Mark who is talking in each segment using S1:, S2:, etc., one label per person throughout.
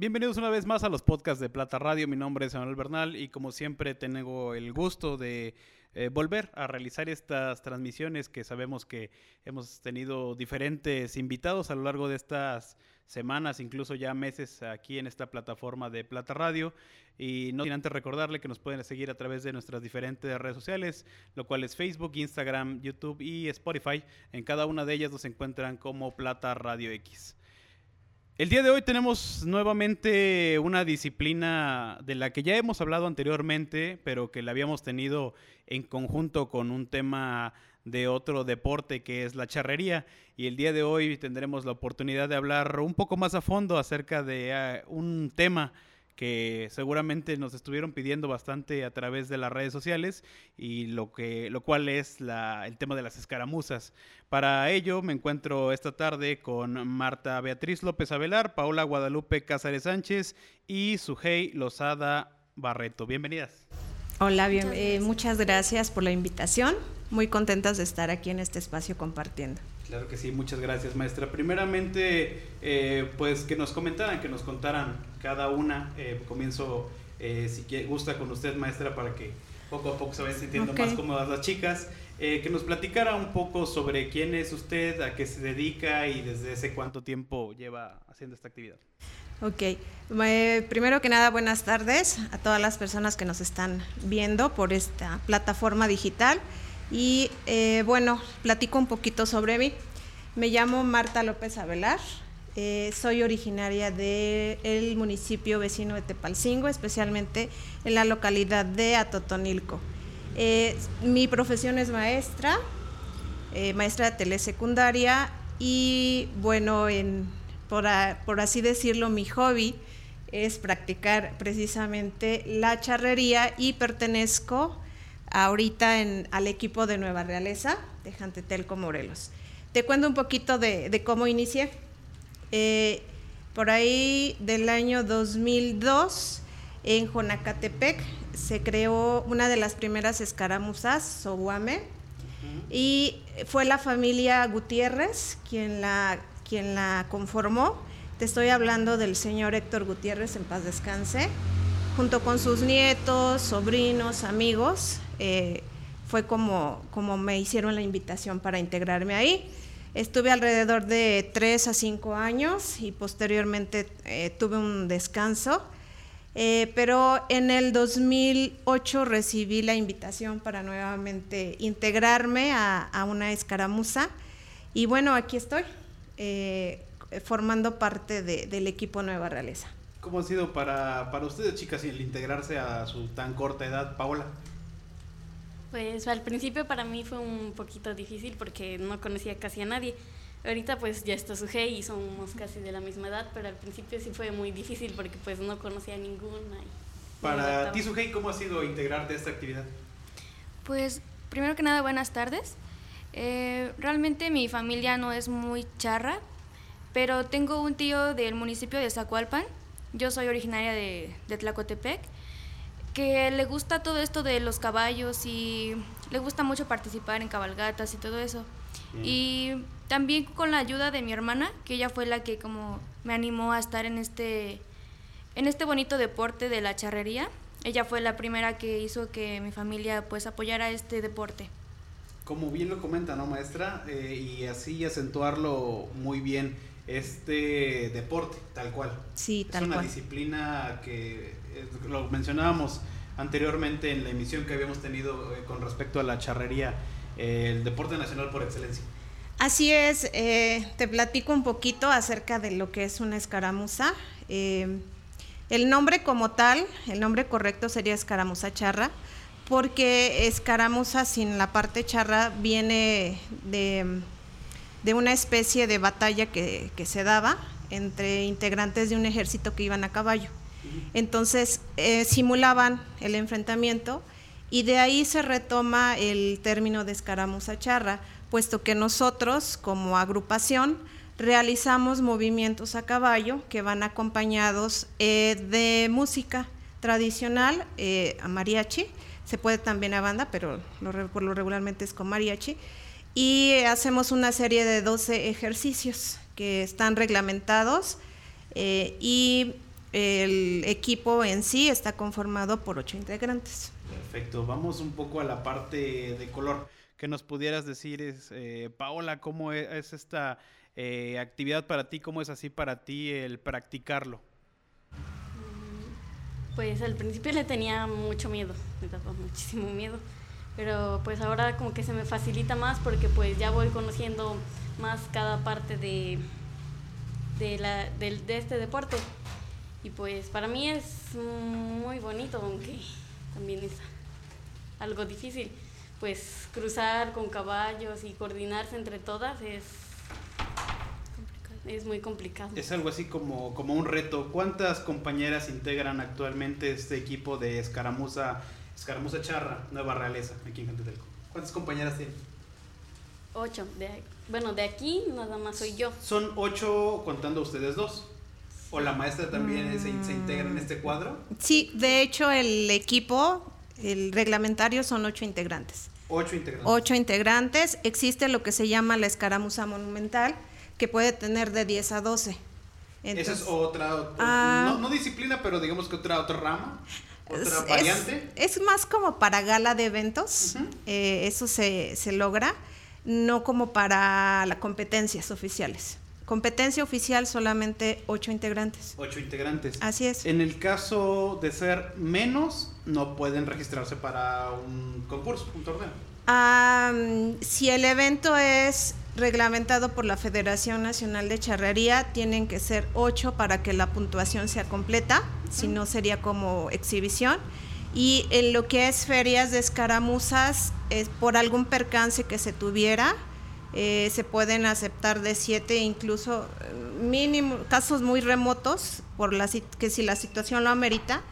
S1: Bienvenidos una vez más a los podcasts de Plata Radio. Mi nombre es Manuel Bernal y como siempre tengo el gusto de eh, volver a realizar estas transmisiones que sabemos que hemos tenido diferentes invitados a lo largo de estas semanas, incluso ya meses aquí en esta plataforma de Plata Radio. Y no sin antes recordarle que nos pueden seguir a través de nuestras diferentes redes sociales, lo cual es Facebook, Instagram, YouTube y Spotify. En cada una de ellas nos encuentran como Plata Radio X. El día de hoy tenemos nuevamente una disciplina de la que ya hemos hablado anteriormente, pero que la habíamos tenido en conjunto con un tema de otro deporte que es la charrería. Y el día de hoy tendremos la oportunidad de hablar un poco más a fondo acerca de ah, un tema que seguramente nos estuvieron pidiendo bastante a través de las redes sociales y lo que lo cual es el tema de las escaramuzas. Para ello me encuentro esta tarde con Marta Beatriz López Avelar, Paola Guadalupe Cázares Sánchez y Sujei Lozada Barreto. Bienvenidas.
S2: Hola, bien, eh, muchas gracias por la invitación. Muy contentas de estar aquí en este espacio compartiendo.
S1: Claro que sí, muchas gracias maestra. Primeramente, eh, pues que nos comentaran, que nos contaran cada una. Eh, comienzo, eh, si gusta, con usted maestra, para que poco a poco se vayan sintiendo más cómodas las chicas. que nos platicara un poco sobre quién es usted, a qué se dedica y desde ese cuánto tiempo lleva haciendo esta actividad.
S2: Ok, primero que nada, buenas tardes a todas las personas que nos están viendo por esta plataforma digital. Y eh, bueno, platico un poquito sobre mí. Me llamo Marta López Avelar, eh, soy originaria del municipio vecino de Tepalcingo, especialmente en la localidad de Atotonilco. Eh, mi profesión es maestra, maestra de telesecundaria y bueno, por, por así decirlo, mi hobby es practicar precisamente la charrería y pertenezco ahorita en, al equipo de Nueva Realeza, de Jantetelco Morelos. Te cuento un poquito de, cómo inicié. Eh, por ahí del año 2002, en Jonacatepec, se creó una de las primeras escaramuzas, Soguame, y fue la familia Gutiérrez quien la, quien la conformó. Te estoy hablando del señor Héctor Gutiérrez, en paz descanse, junto con sus nietos, sobrinos, amigos. Eh, fue como, como me hicieron la invitación para integrarme ahí. Estuve alrededor de tres a cinco años y posteriormente eh, tuve un descanso. Eh, pero en el 2008 recibí la invitación para nuevamente integrarme a, una escaramuza y bueno, aquí estoy, formando parte del equipo Nueva Realeza.
S1: ¿Cómo ha sido para, para ustedes, chicas, el integrarse a su tan corta edad, Paola?
S3: Pues al principio para mí fue un poquito difícil porque no conocía casi a nadie. Ahorita pues ya está su y somos casi de la misma edad, pero al principio sí fue muy difícil porque pues no conocía a ninguna.
S1: Para ti, Sujei, ¿cómo ha sido integrarte a esta actividad?
S4: Pues primero que nada, buenas tardes. Eh, realmente mi familia no es muy charra, pero tengo un tío del municipio de Zacualpan. Yo soy originaria de, de Tlacotepec que le gusta todo esto de los caballos y le gusta mucho participar en cabalgatas y todo eso. Mm. Y también con la ayuda de mi hermana, que ella fue la que como me animó a estar en este en este bonito deporte de la charrería. Ella fue la primera que hizo que mi familia pues apoyara este deporte.
S1: Como bien lo comenta, ¿no, maestra? Eh, y así acentuarlo muy bien este deporte, tal cual.
S2: Sí, tal cual.
S1: Es una disciplina que lo mencionábamos anteriormente en la emisión que habíamos tenido eh, con respecto a la charrería, eh, el deporte nacional por excelencia.
S2: Así es, eh, te platico un poquito acerca de lo que es una escaramuza. el nombre como tal, el nombre correcto sería escaramuza charra, porque escaramuza sin la parte charra viene de de una especie de batalla que, se daba entre integrantes de un ejército que iban a caballo. Entonces eh, simulaban el enfrentamiento y de ahí se retoma el término de escaramuza charra, puesto que nosotros como agrupación realizamos movimientos a caballo que van acompañados eh, de música tradicional, eh, a mariachi, se puede también a banda, pero por lo regularmente es con mariachi, y hacemos una serie de 12 ejercicios que están reglamentados eh, y el equipo en sí está conformado por ocho integrantes.
S1: Perfecto, vamos un poco a la parte de color. Que nos pudieras decir, es, eh, Paola, cómo e-, es, esta eh, actividad para ti, cómo es así para ti el practicarlo.
S3: Pues al principio le tenía mucho miedo, me daba muchísimo miedo, pero pues ahora como que se me facilita más porque pues ya voy conociendo más cada parte de, de, la, de, de este deporte. Y pues para mí es muy bonito, aunque también es algo difícil. Pues cruzar con caballos y coordinarse entre todas es es muy complicado.
S1: Es algo así como, como un reto. ¿Cuántas compañeras integran actualmente este equipo de escaramuza, escaramuza charra, Nueva Realeza, aquí en Cantetelco? ¿Cuántas compañeras tienen?
S3: Ocho. De, bueno, de aquí nada más soy yo.
S1: Son ocho contando ustedes dos. ¿O la maestra también se, se, integra en este cuadro?
S2: Sí, de hecho el equipo, el reglamentario son ocho integrantes.
S1: Ocho integrantes.
S2: Ocho integrantes. Existe lo que se llama la escaramuza monumental, que puede tener de 10 a 12.
S1: Esa es otra, otra ah, no, no, disciplina, pero digamos que otra, otra rama, otra es, variante.
S2: Es, más como para gala de eventos, uh -huh. eh, eso se, se logra, no como para las competencias oficiales. Competencia oficial solamente ocho integrantes.
S1: Ocho integrantes.
S2: Así es.
S1: En el caso de ser menos, no pueden registrarse para un concurso, un torneo.
S2: Um, si el evento es reglamentado por la Federación Nacional de Charrería, tienen que ser ocho para que la puntuación sea completa, si no sería como exhibición. Y en lo que es ferias de escaramuzas, es por algún percance que se tuviera, eh, se pueden aceptar de siete, incluso mínimo, casos muy remotos, por la, que si la situación lo amerita,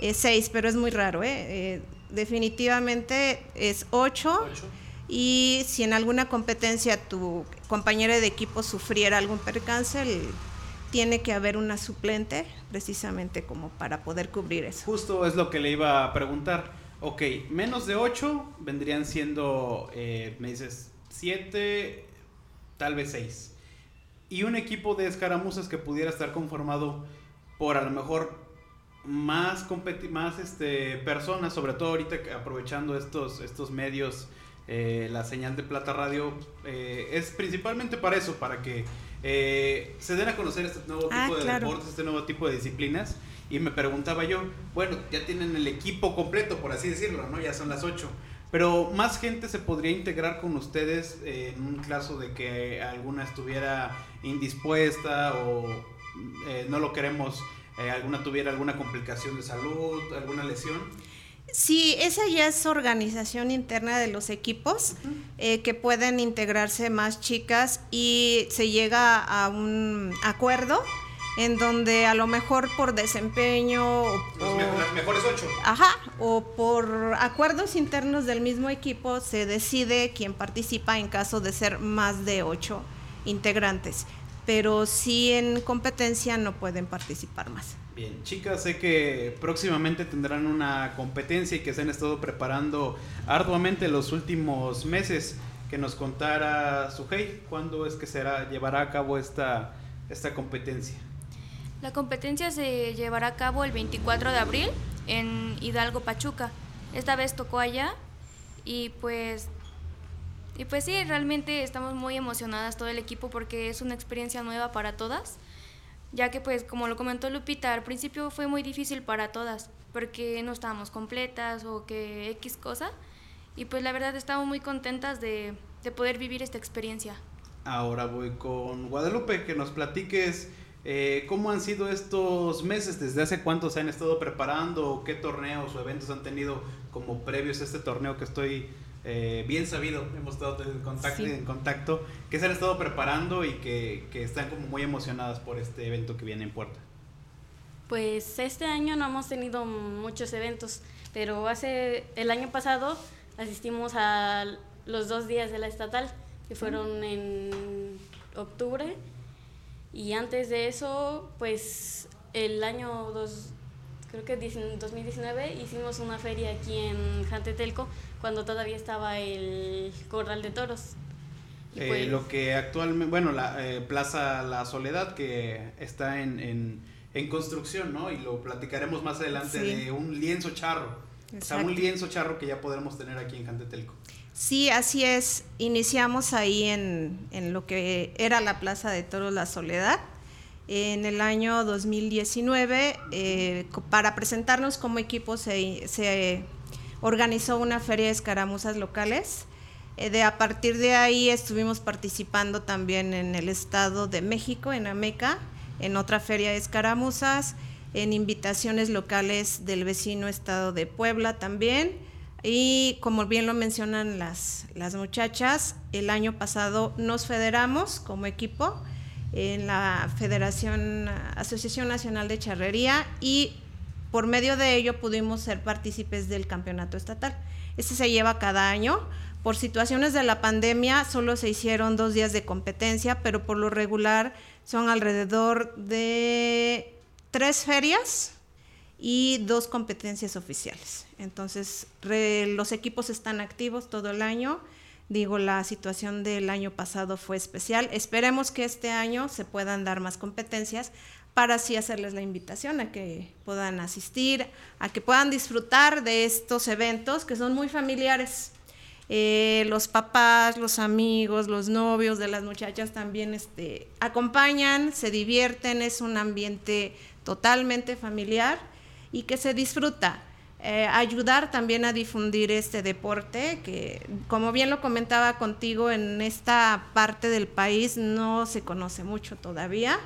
S2: eh, seis, pero es muy raro. ¿eh? eh definitivamente es ocho.
S1: Ocho.
S2: Y si en alguna competencia tu compañera de equipo sufriera algún percance, tiene que haber una suplente precisamente como para poder cubrir eso.
S1: Justo es lo que le iba a preguntar. Ok, menos de 8 vendrían siendo, eh, me dices, 7, tal vez 6. Y un equipo de escaramuzas que pudiera estar conformado por a lo mejor más, más este, personas, sobre todo ahorita aprovechando estos, estos medios, eh, la señal de Plata Radio, eh, es principalmente para eso, para que eh, se den a conocer este nuevo tipo
S2: ah,
S1: de
S2: claro.
S1: deportes, este nuevo tipo de disciplinas. Y me preguntaba yo, bueno, ya tienen el equipo completo, por así decirlo, ¿no? Ya son las 8. Pero más gente se podría integrar con ustedes en un caso de que alguna estuviera indispuesta o no lo queremos, alguna tuviera alguna complicación de salud, alguna lesión.
S2: Sí, esa ya es organización interna de los equipos, uh -huh. eh, que pueden integrarse más chicas y se llega a un acuerdo en donde a lo mejor por desempeño o,
S1: las mejores ocho.
S2: Ajá, o por acuerdos internos del mismo equipo se decide quién participa en caso de ser más de ocho integrantes. Pero sí en competencia no pueden participar más.
S1: Bien, chicas, sé que próximamente tendrán una competencia y que se han estado preparando arduamente los últimos meses. Que nos contara Sujei cuándo es que será llevará a cabo esta, esta competencia.
S4: La competencia se llevará a cabo el 24 de abril en Hidalgo, Pachuca. Esta vez tocó allá y pues y pues sí, realmente estamos muy emocionadas todo el equipo porque es una experiencia nueva para todas, ya que pues como lo comentó Lupita, al principio fue muy difícil para todas porque no estábamos completas o que X cosa y pues la verdad estamos muy contentas de, de poder vivir esta experiencia.
S1: Ahora voy con Guadalupe, que nos platiques eh, ¿Cómo han sido estos meses? ¿Desde hace cuánto se han estado preparando? ¿Qué torneos o eventos han tenido como previos a este torneo que estoy eh, bien sabido? Hemos estado en contacto, sí. en contacto, que se han estado preparando y que, que, están como muy emocionadas por este evento que viene en puerta.
S3: Pues este año no hemos tenido muchos eventos, pero hace el año pasado asistimos a los dos días de la estatal, que fueron en octubre y antes de eso, pues el año dos, creo que 2019 hicimos una feria aquí en Jantetelco cuando todavía estaba el Corral de Toros.
S1: Eh, pues, lo que actualmente, bueno, la eh, Plaza La Soledad que está en, en, en construcción, ¿no? Y lo platicaremos más adelante de un lienzo charro. O sea, un lienzo charro que ya podremos tener aquí en Cantetelco.
S2: Sí, así es. Iniciamos ahí en, en lo que era la Plaza de Toros La Soledad en el año 2019 eh, para presentarnos como equipo se, organizó una feria de escaramuzas locales. Eh, de, a partir de ahí estuvimos participando también en el Estado de México, en Ameca, en otra feria de escaramuzas, en invitaciones locales del vecino Estado de Puebla también. Y como bien lo mencionan las, las muchachas, el año pasado nos federamos como equipo en la Federación Asociación Nacional de Charrería y por medio de ello pudimos ser partícipes del campeonato estatal. Este se lleva cada año. Por situaciones de la pandemia solo se hicieron dos días de competencia, pero por lo regular son alrededor de tres ferias y dos competencias oficiales. Entonces, los equipos están activos todo el año Digo, la situación del año pasado fue especial. Esperemos que este año se puedan dar más competencias para así hacerles la invitación a que puedan asistir, a que puedan disfrutar de estos eventos que son muy familiares. Eh, los papás, los amigos, los novios de las muchachas también este, acompañan, se divierten, es un ambiente totalmente familiar y que se disfruta. Eh, ayudar también a difundir este deporte, que como bien lo comentaba contigo, en esta parte del país no se conoce mucho todavía.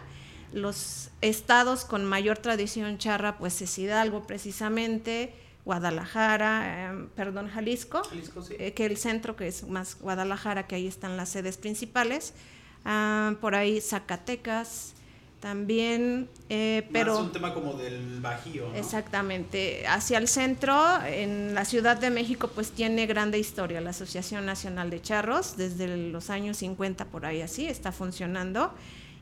S2: Los estados con mayor tradición charra, pues es Hidalgo precisamente, Guadalajara, em, perdón, Jalisco, eh, que el centro que es más Guadalajara, que ahí están las sedes principales, ah, por ahí Zacatecas, también, eh, pero...
S1: es un tema como del Bajío, ¿no?
S2: Exactamente. Hacia el centro, en la Ciudad de México, pues tiene grande historia la Asociación Nacional de Charros, desde los años 50 por ahí así, está funcionando.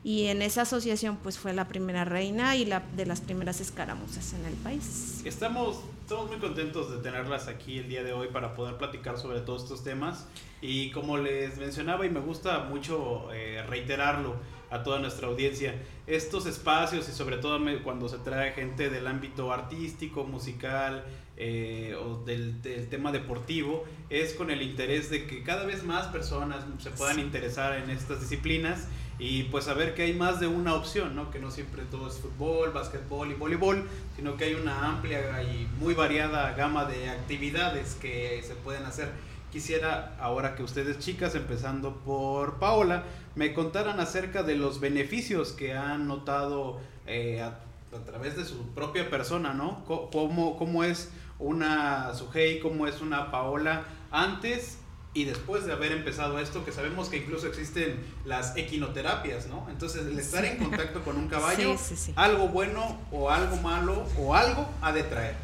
S2: Y en esa asociación, pues fue la primera reina y la de las primeras escaramuzas en el país.
S1: Estamos, estamos muy contentos de tenerlas aquí el día de hoy para poder platicar sobre todos estos temas. Y como les mencionaba, y me gusta mucho eh, reiterarlo, a toda nuestra audiencia. Estos espacios y sobre todo cuando se trae gente del ámbito artístico, musical eh, o del, tema deportivo, es con el interés de que cada vez más personas se puedan interesar en estas disciplinas y pues saber que hay más de una opción, ¿no? que no siempre todo es fútbol, básquetbol y voleibol, sino que hay una amplia y muy variada gama de actividades que se pueden hacer quisiera ahora que ustedes chicas, empezando por Paola, me contaran acerca de los beneficios que han notado eh, a, través de su propia persona, ¿no? ¿Cómo, cómo es una Sujei, cómo es una Paola antes y después de haber empezado esto, que sabemos que incluso existen las equinoterapias, ¿no? Entonces, el estar en contacto con un caballo, algo bueno o algo malo o algo ha de traer.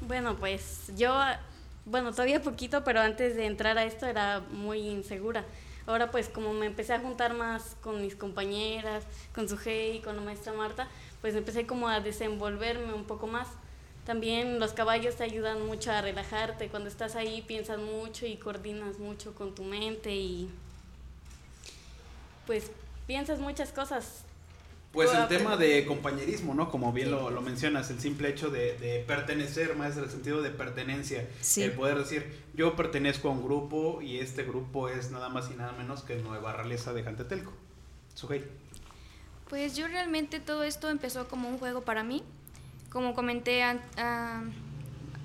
S3: Bueno, pues yo bueno, todavía poquito, pero antes de entrar a esto era muy insegura. Ahora pues como me empecé a juntar más con mis compañeras, con su y con la maestra Marta, pues empecé como a desenvolverme un poco más. También los caballos te ayudan mucho a relajarte. Cuando estás ahí piensas mucho y coordinas mucho con tu mente y pues piensas muchas cosas
S1: pues el tema de compañerismo, ¿no? Como bien lo, mencionas, el simple hecho de, pertenecer, más el sentido de pertenencia. El poder decir, yo pertenezco a un grupo y este grupo es nada más y nada menos que Nueva Realeza de Jantetelco. Sujei.
S4: Pues yo realmente todo esto empezó como un juego para mí. Como comenté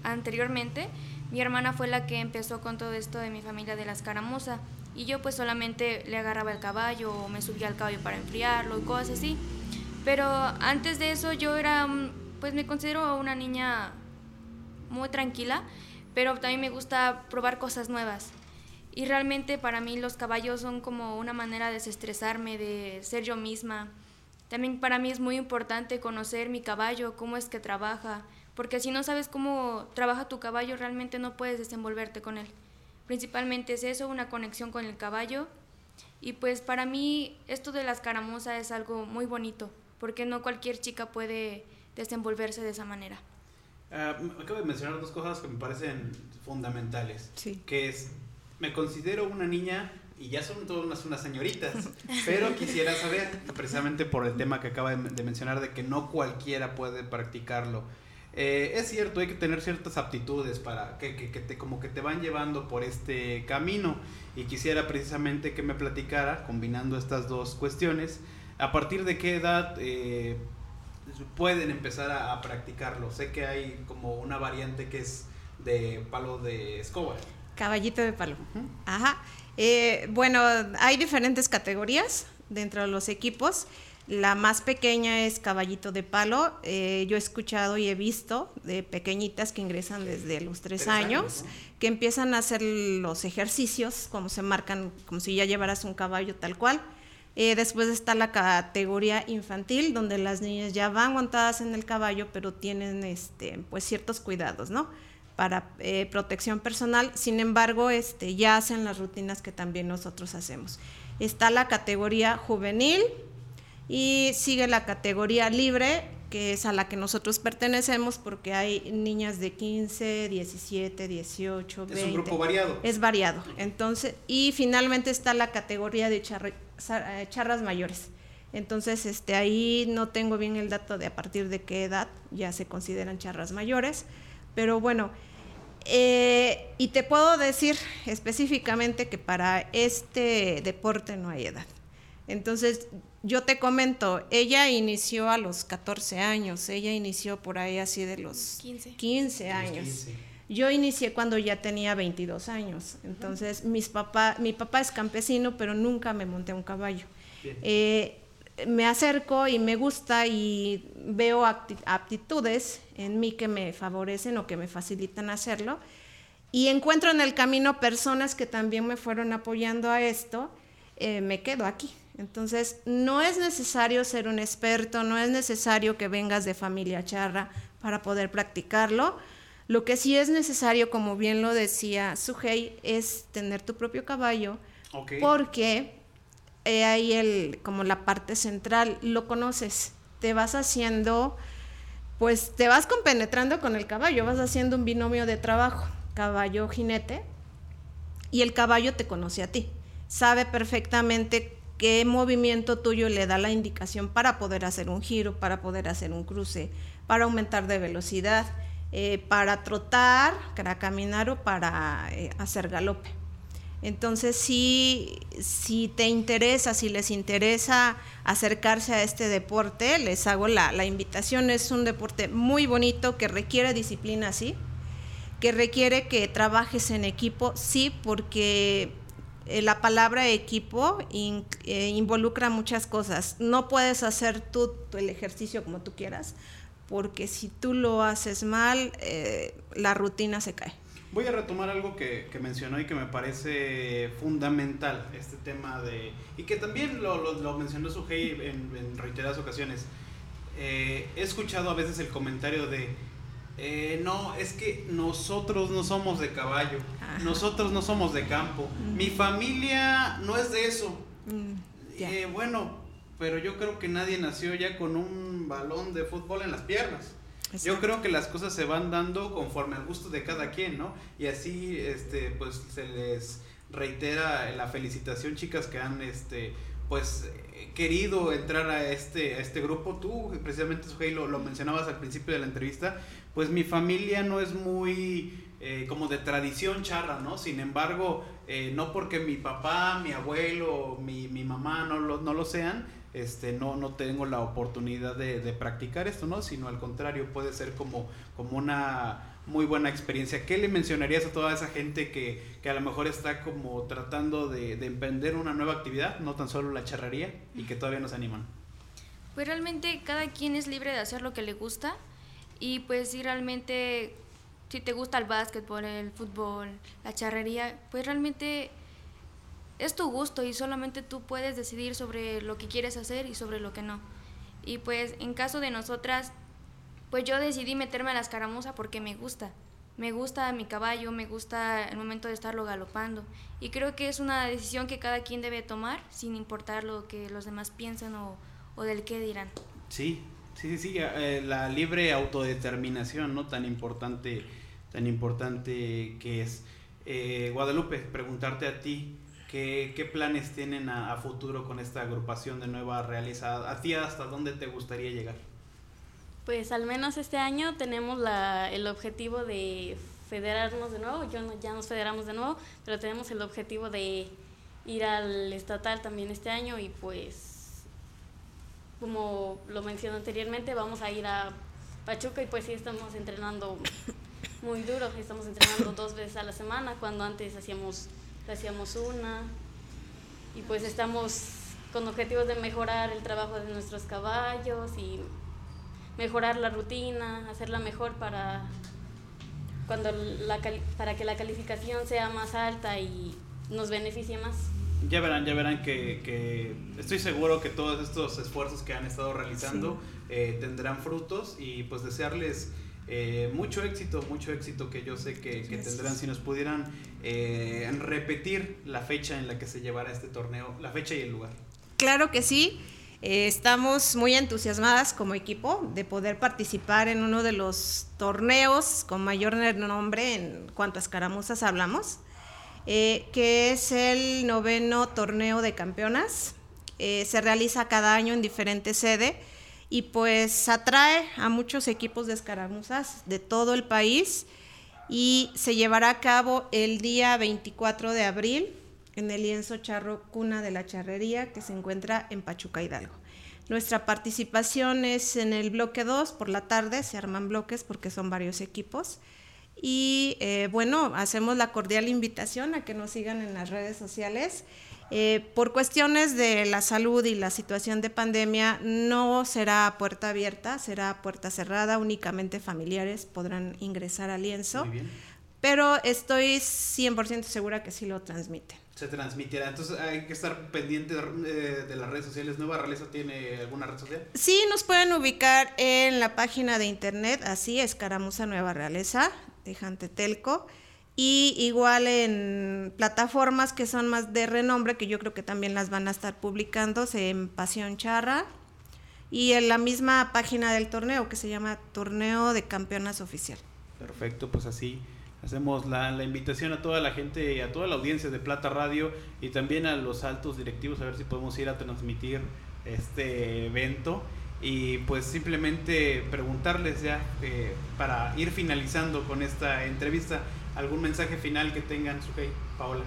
S4: anteriormente, mi hermana fue la que empezó con todo esto de mi familia de la escaramuza. Y yo pues solamente le agarraba el caballo o me subía al caballo para enfriarlo y cosas así. Pero antes de eso yo era, pues me considero una niña muy tranquila, pero también me gusta probar cosas nuevas. Y realmente para mí los caballos son como una manera de desestresarme, de ser yo misma. También para mí es muy importante conocer mi caballo, cómo es que trabaja, porque si no sabes cómo trabaja tu caballo, realmente no puedes desenvolverte con él. Principalmente es eso, una conexión con el caballo. Y pues para mí esto de las caramuzas es algo muy bonito porque no cualquier chica puede desenvolverse de esa manera.
S1: Ah, acabo de mencionar dos cosas que me parecen fundamentales. Que es, me considero una niña y ya son todas unas, señoritas. Pero quisiera saber, precisamente por el tema que acaba de, mencionar, de que no cualquiera puede practicarlo. Eh, es cierto, hay que tener ciertas aptitudes para que, que, te, como que te van llevando por este camino. Y quisiera precisamente que me platicara, combinando estas dos cuestiones, a partir de qué edad eh, pueden empezar a, practicarlo. Sé que hay como una variante que es de palo de escoba.
S2: Caballito de palo. Ajá. Eh, bueno, hay diferentes categorías dentro de los equipos. La más pequeña es caballito de palo. Eh, yo he escuchado y he visto de pequeñitas que ingresan desde los tres, años, que empiezan a hacer los ejercicios, como se marcan, como si ya llevaras un caballo tal cual. Eh, después está la categoría infantil, donde las niñas ya van montadas en el caballo, pero tienen este, pues ciertos cuidados, ¿no? Para eh, protección personal. Sin embargo, este, ya hacen las rutinas que también nosotros hacemos. Está la categoría juvenil y sigue la categoría libre, que es a la que nosotros pertenecemos porque hay niñas de 15, 17, 18, 20.
S1: Es un grupo variado.
S2: Es variado. Entonces, y finalmente está la categoría de eh, charras mayores. Entonces, este, ahí no tengo bien el dato de a partir de qué edad ya se consideran charras mayores, pero bueno, eh, y te puedo decir específicamente que para este deporte no hay edad. Entonces, yo te comento, ella inició a los 14 años, ella inició por ahí así de los 15, años. Yo inicié cuando ya tenía 22 años. Entonces, mis papá, mi papá es campesino, pero nunca me monté a un caballo. Eh, me acerco y me gusta y veo aptitudes en mí que me favorecen o que me facilitan hacerlo. Y encuentro en el camino personas que también me fueron apoyando a esto. Eh, me quedo aquí. Entonces, no es necesario ser un experto, no es necesario que vengas de familia charra para poder practicarlo lo que sí es necesario, como bien lo decía Sujei, es tener tu propio caballo, porque eh, ahí el, como la parte central, lo conoces, te vas haciendo, pues te vas compenetrando con el caballo, vas haciendo un binomio de trabajo, caballo-jinete, y el caballo te conoce a ti, sabe perfectamente qué movimiento tuyo le da la indicación para poder hacer un giro, para poder hacer un cruce, para aumentar de velocidad eh, para trotar, para caminar o para eh, hacer galope. Entonces, si, si te interesa, si les interesa acercarse a este deporte, les hago la, invitación. Es un deporte muy bonito que requiere disciplina, sí, que requiere que trabajes en equipo, sí, porque eh, la palabra equipo involucra muchas cosas. No puedes hacer tú el ejercicio como tú quieras, porque si tú lo haces mal, eh, la rutina se cae.
S1: Voy a retomar algo que, mencionó y que me parece fundamental, este tema de... y que también lo, lo, mencionó Sujei en, en reiteradas ocasiones. Eh, he escuchado a veces el comentario de, eh, no, es que nosotros no somos de caballo, nosotros no somos de campo, mi familia no es de eso. Mm, bueno, pero yo creo que nadie nació ya con un balón de fútbol en las piernas. Yo creo que las cosas se van dando conforme al gusto de cada quien, ¿no? Y así, este, pues se les reitera la felicitación, chicas, que han, este, pues querido entrar a este, a este grupo. Tú, precisamente, Sujei, lo, lo mencionabas al principio de la entrevista, pues mi familia no es muy eh, como de tradición charra, ¿no? Sin embargo, eh, no porque mi papá, mi abuelo, mi, mi mamá no lo, no lo sean, este, no, no tengo la oportunidad de, practicar esto, ¿no? Sino al contrario, puede ser como, como una muy buena experiencia. ¿Qué le mencionarías a toda esa gente que, a lo mejor está como tratando de, emprender una nueva actividad, no tan solo la charrería, y que todavía no se animan?
S4: Pues realmente cada quien es libre de hacer lo que le gusta y pues si realmente, si te gusta el básquetbol, el fútbol, la charrería, pues realmente es tu gusto y solamente tú puedes decidir sobre lo que quieres hacer y sobre lo que no. Y pues en caso de nosotras, pues yo decidí meterme a la escaramuza porque me gusta. Me gusta mi caballo, me gusta el momento de estarlo galopando. Y creo que es una decisión que cada quien debe tomar sin importar lo que los demás piensan o, o del qué dirán.
S1: Sí, sí, sí, eh, la libre autodeterminación, ¿no? Tan importante, tan importante que es. Eh, Guadalupe, preguntarte a ti, ¿Qué, planes tienen a, futuro con esta agrupación de Nueva Realiza? ¿A ti hasta dónde te gustaría llegar?
S3: Pues al menos este año tenemos la, el objetivo de federarnos de nuevo, yo ya nos federamos de nuevo, pero tenemos el objetivo de ir al estatal también este año y pues como lo mencioné anteriormente vamos a ir a Pachuca y pues sí estamos entrenando muy duro, estamos entrenando dos veces a la semana cuando antes hacíamos hacíamos una y pues estamos con objetivos de mejorar el trabajo de nuestros caballos y mejorar la rutina, hacerla mejor para cuando la para que la calificación sea más alta y nos beneficie más.
S1: Ya verán, ya verán que, estoy seguro que todos estos esfuerzos que han estado realizando eh, tendrán frutos y pues desearles eh, mucho éxito, mucho éxito que yo sé que, tendrán si nos pudieran eh, repetir la fecha en la que se llevará este torneo, la fecha y el lugar.
S2: Claro que sí. Eh, estamos muy entusiasmadas como equipo de poder participar en uno de los torneos con mayor nombre en cuanto a escaramuzas hablamos, que es el noveno torneo de campeonas. se realiza cada año en diferentes sedes y pues atrae a muchos equipos de escaramuzas de todo el país y se llevará a cabo el día 24 de abril en el lienzo charro Cuna de la Charrería que se encuentra en Pachuca Hidalgo. Nuestra participación es en el bloque 2 por la tarde, se arman bloques porque son varios equipos. Y eh, bueno, hacemos la cordial invitación a que nos sigan en las redes sociales eh, por cuestiones de la salud y la situación de pandemia, no será puerta abierta, será puerta cerrada, únicamente familiares podrán ingresar al lienzo, pero estoy 100% segura que sí lo transmiten.
S1: Se transmitirá, entonces hay que estar pendiente de, de, las redes sociales. ¿Nueva Realeza tiene alguna red social?
S2: Sí, nos pueden ubicar en la página de internet, así, Escaramuza Nueva Realeza, de Jantetelco y igual en plataformas que son más de renombre, que yo creo que también las van a estar publicando, en Pasión Charra y en la misma página del torneo que se llama Torneo de Campeonas Oficial.
S1: Perfecto, pues así hacemos la, la, invitación a toda la gente a toda la audiencia de Plata Radio y también a los altos directivos a ver si podemos ir a transmitir este evento y pues simplemente preguntarles ya eh, para ir finalizando con esta entrevista ¿Algún mensaje final que tengan, Sujei, Paola?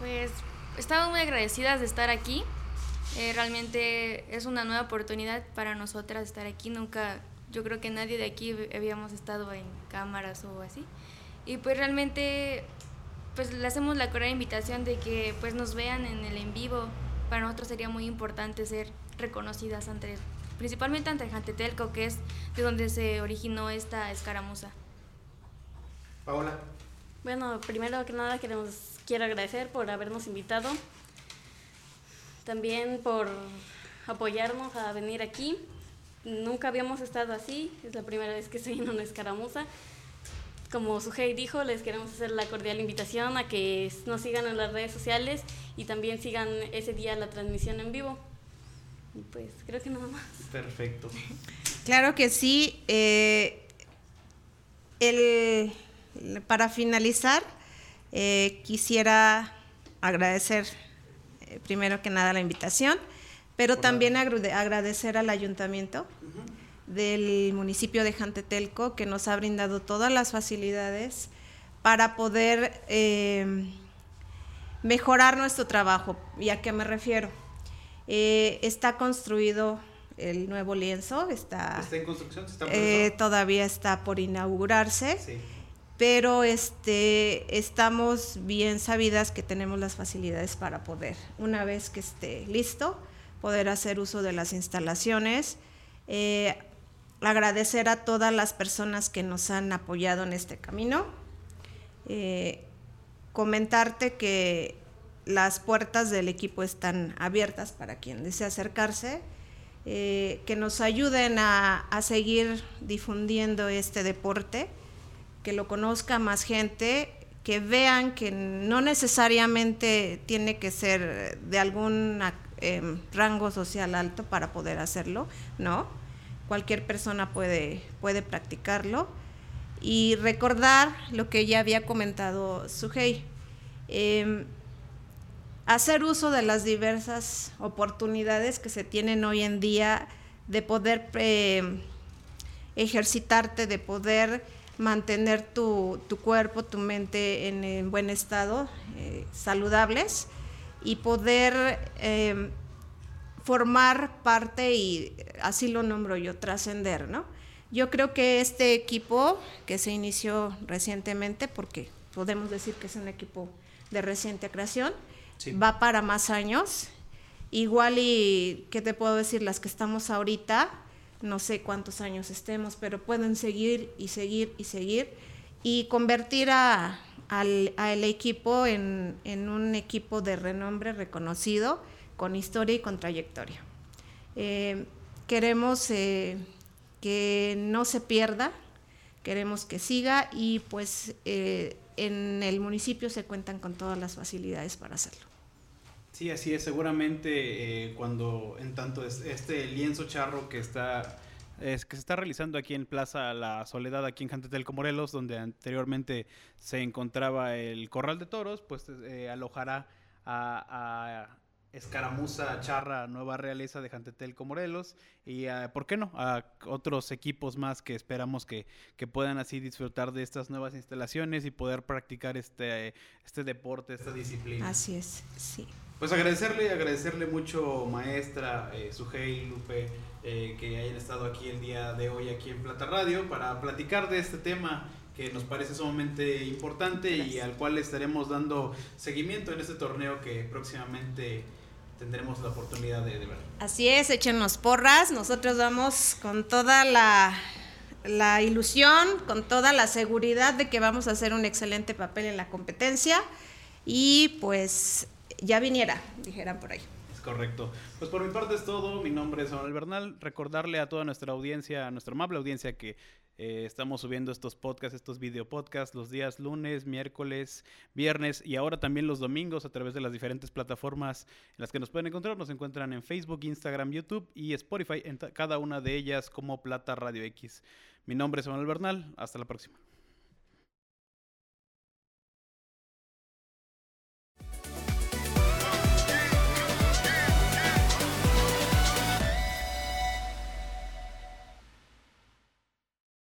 S4: Pues estamos muy agradecidas de estar aquí. Eh, realmente es una nueva oportunidad para nosotras estar aquí. Nunca, yo creo que nadie de aquí habíamos estado en cámaras o así. Y pues realmente, pues le hacemos la correcta invitación de que pues nos vean en el en vivo. Para nosotros sería muy importante ser reconocidas ante, principalmente ante Jantetelco, que es de donde se originó esta escaramuza.
S1: Paola.
S3: Bueno, primero que nada queremos, quiero agradecer por habernos invitado, también por apoyarnos a venir aquí. Nunca habíamos estado así, es la primera vez que estoy en una escaramuza. Como Sujei dijo, les queremos hacer la cordial invitación a que nos sigan en las redes sociales y también sigan ese día la transmisión en vivo. Y pues creo que nada más.
S1: Perfecto.
S2: Claro que sí. Eh, el para finalizar, eh, quisiera agradecer eh, primero que nada la invitación, pero también agradecer al ayuntamiento del municipio de Jantetelco que nos ha brindado todas las facilidades para poder eh, mejorar nuestro trabajo. ¿Y a qué me refiero? está construido el nuevo lienzo, está,
S1: ¿Está en construcción,
S2: todavía está por inaugurarse. Sí pero este, estamos bien sabidas que tenemos las facilidades para poder, una vez que esté listo, poder hacer uso de las instalaciones. Eh, agradecer a todas las personas que nos han apoyado en este camino. Eh, comentarte que las puertas del equipo están abiertas para quien desee acercarse, eh, que nos ayuden a seguir difundiendo este deporte que lo conozca más gente, que vean que no necesariamente tiene que ser de algún em, rango social alto para poder hacerlo, ¿no? Cualquier persona puede, puede practicarlo. Y recordar lo que ya había comentado Sujei. Em, hacer uso de las diversas oportunidades que se tienen hoy en día de poder eh, ejercitarte, de poder mantener tu, cuerpo, tu mente en, buen estado, eh, saludables, y poder eh, formar parte, y así lo nombro yo, trascender, ¿no? Yo creo que este equipo que se inició recientemente, porque podemos decir que es un equipo de reciente creación, va para más años. Igual y, ¿qué te puedo decir? Las que estamos ahorita, no sé cuántos años estemos, pero pueden seguir y seguir y seguir y convertir a, al, equipo en, un equipo de renombre reconocido, con historia y con trayectoria. Eh, queremos eh, que no se pierda, queremos que siga y pues eh, en el municipio se cuentan con todas las facilidades para hacerlo.
S1: Sí, así es. Seguramente eh, cuando en tanto este lienzo charro que está es, que se está realizando aquí en Plaza La Soledad, aquí en Jantetelco, Morelos, donde anteriormente se encontraba el Corral de Toros, pues eh, alojará a, Escaramuza Charra Nueva Realeza de Jantetelco Morelos y ¿por qué no? a otros equipos más que esperamos que, que, puedan así disfrutar de estas nuevas instalaciones y poder practicar este, este deporte, esta disciplina.
S2: Así es, sí.
S1: Pues agradecerle, agradecerle mucho maestra eh, Sujei Lupe eh, que hayan estado aquí el día de hoy aquí en Plata Radio para platicar de este tema que nos parece sumamente importante y al cual estaremos dando seguimiento en este torneo que próximamente tendremos la oportunidad de, ver.
S2: Así es, échenos porras, nosotros vamos con toda la, la ilusión, con toda la seguridad de que vamos a hacer un excelente papel en la competencia. Y pues ya viniera, dijeran por ahí.
S1: Es correcto. Pues por mi parte es todo. Mi nombre es Manuel Bernal. Recordarle a toda nuestra audiencia, a nuestra amable audiencia, que eh, estamos subiendo estos podcasts, estos video podcasts los días lunes, miércoles, viernes y ahora también los domingos a través de las diferentes plataformas en las que nos pueden encontrar. Nos encuentran en Facebook, Instagram, YouTube y Spotify, en cada una de ellas como Plata Radio X. Mi nombre es Manuel Bernal. Hasta la próxima.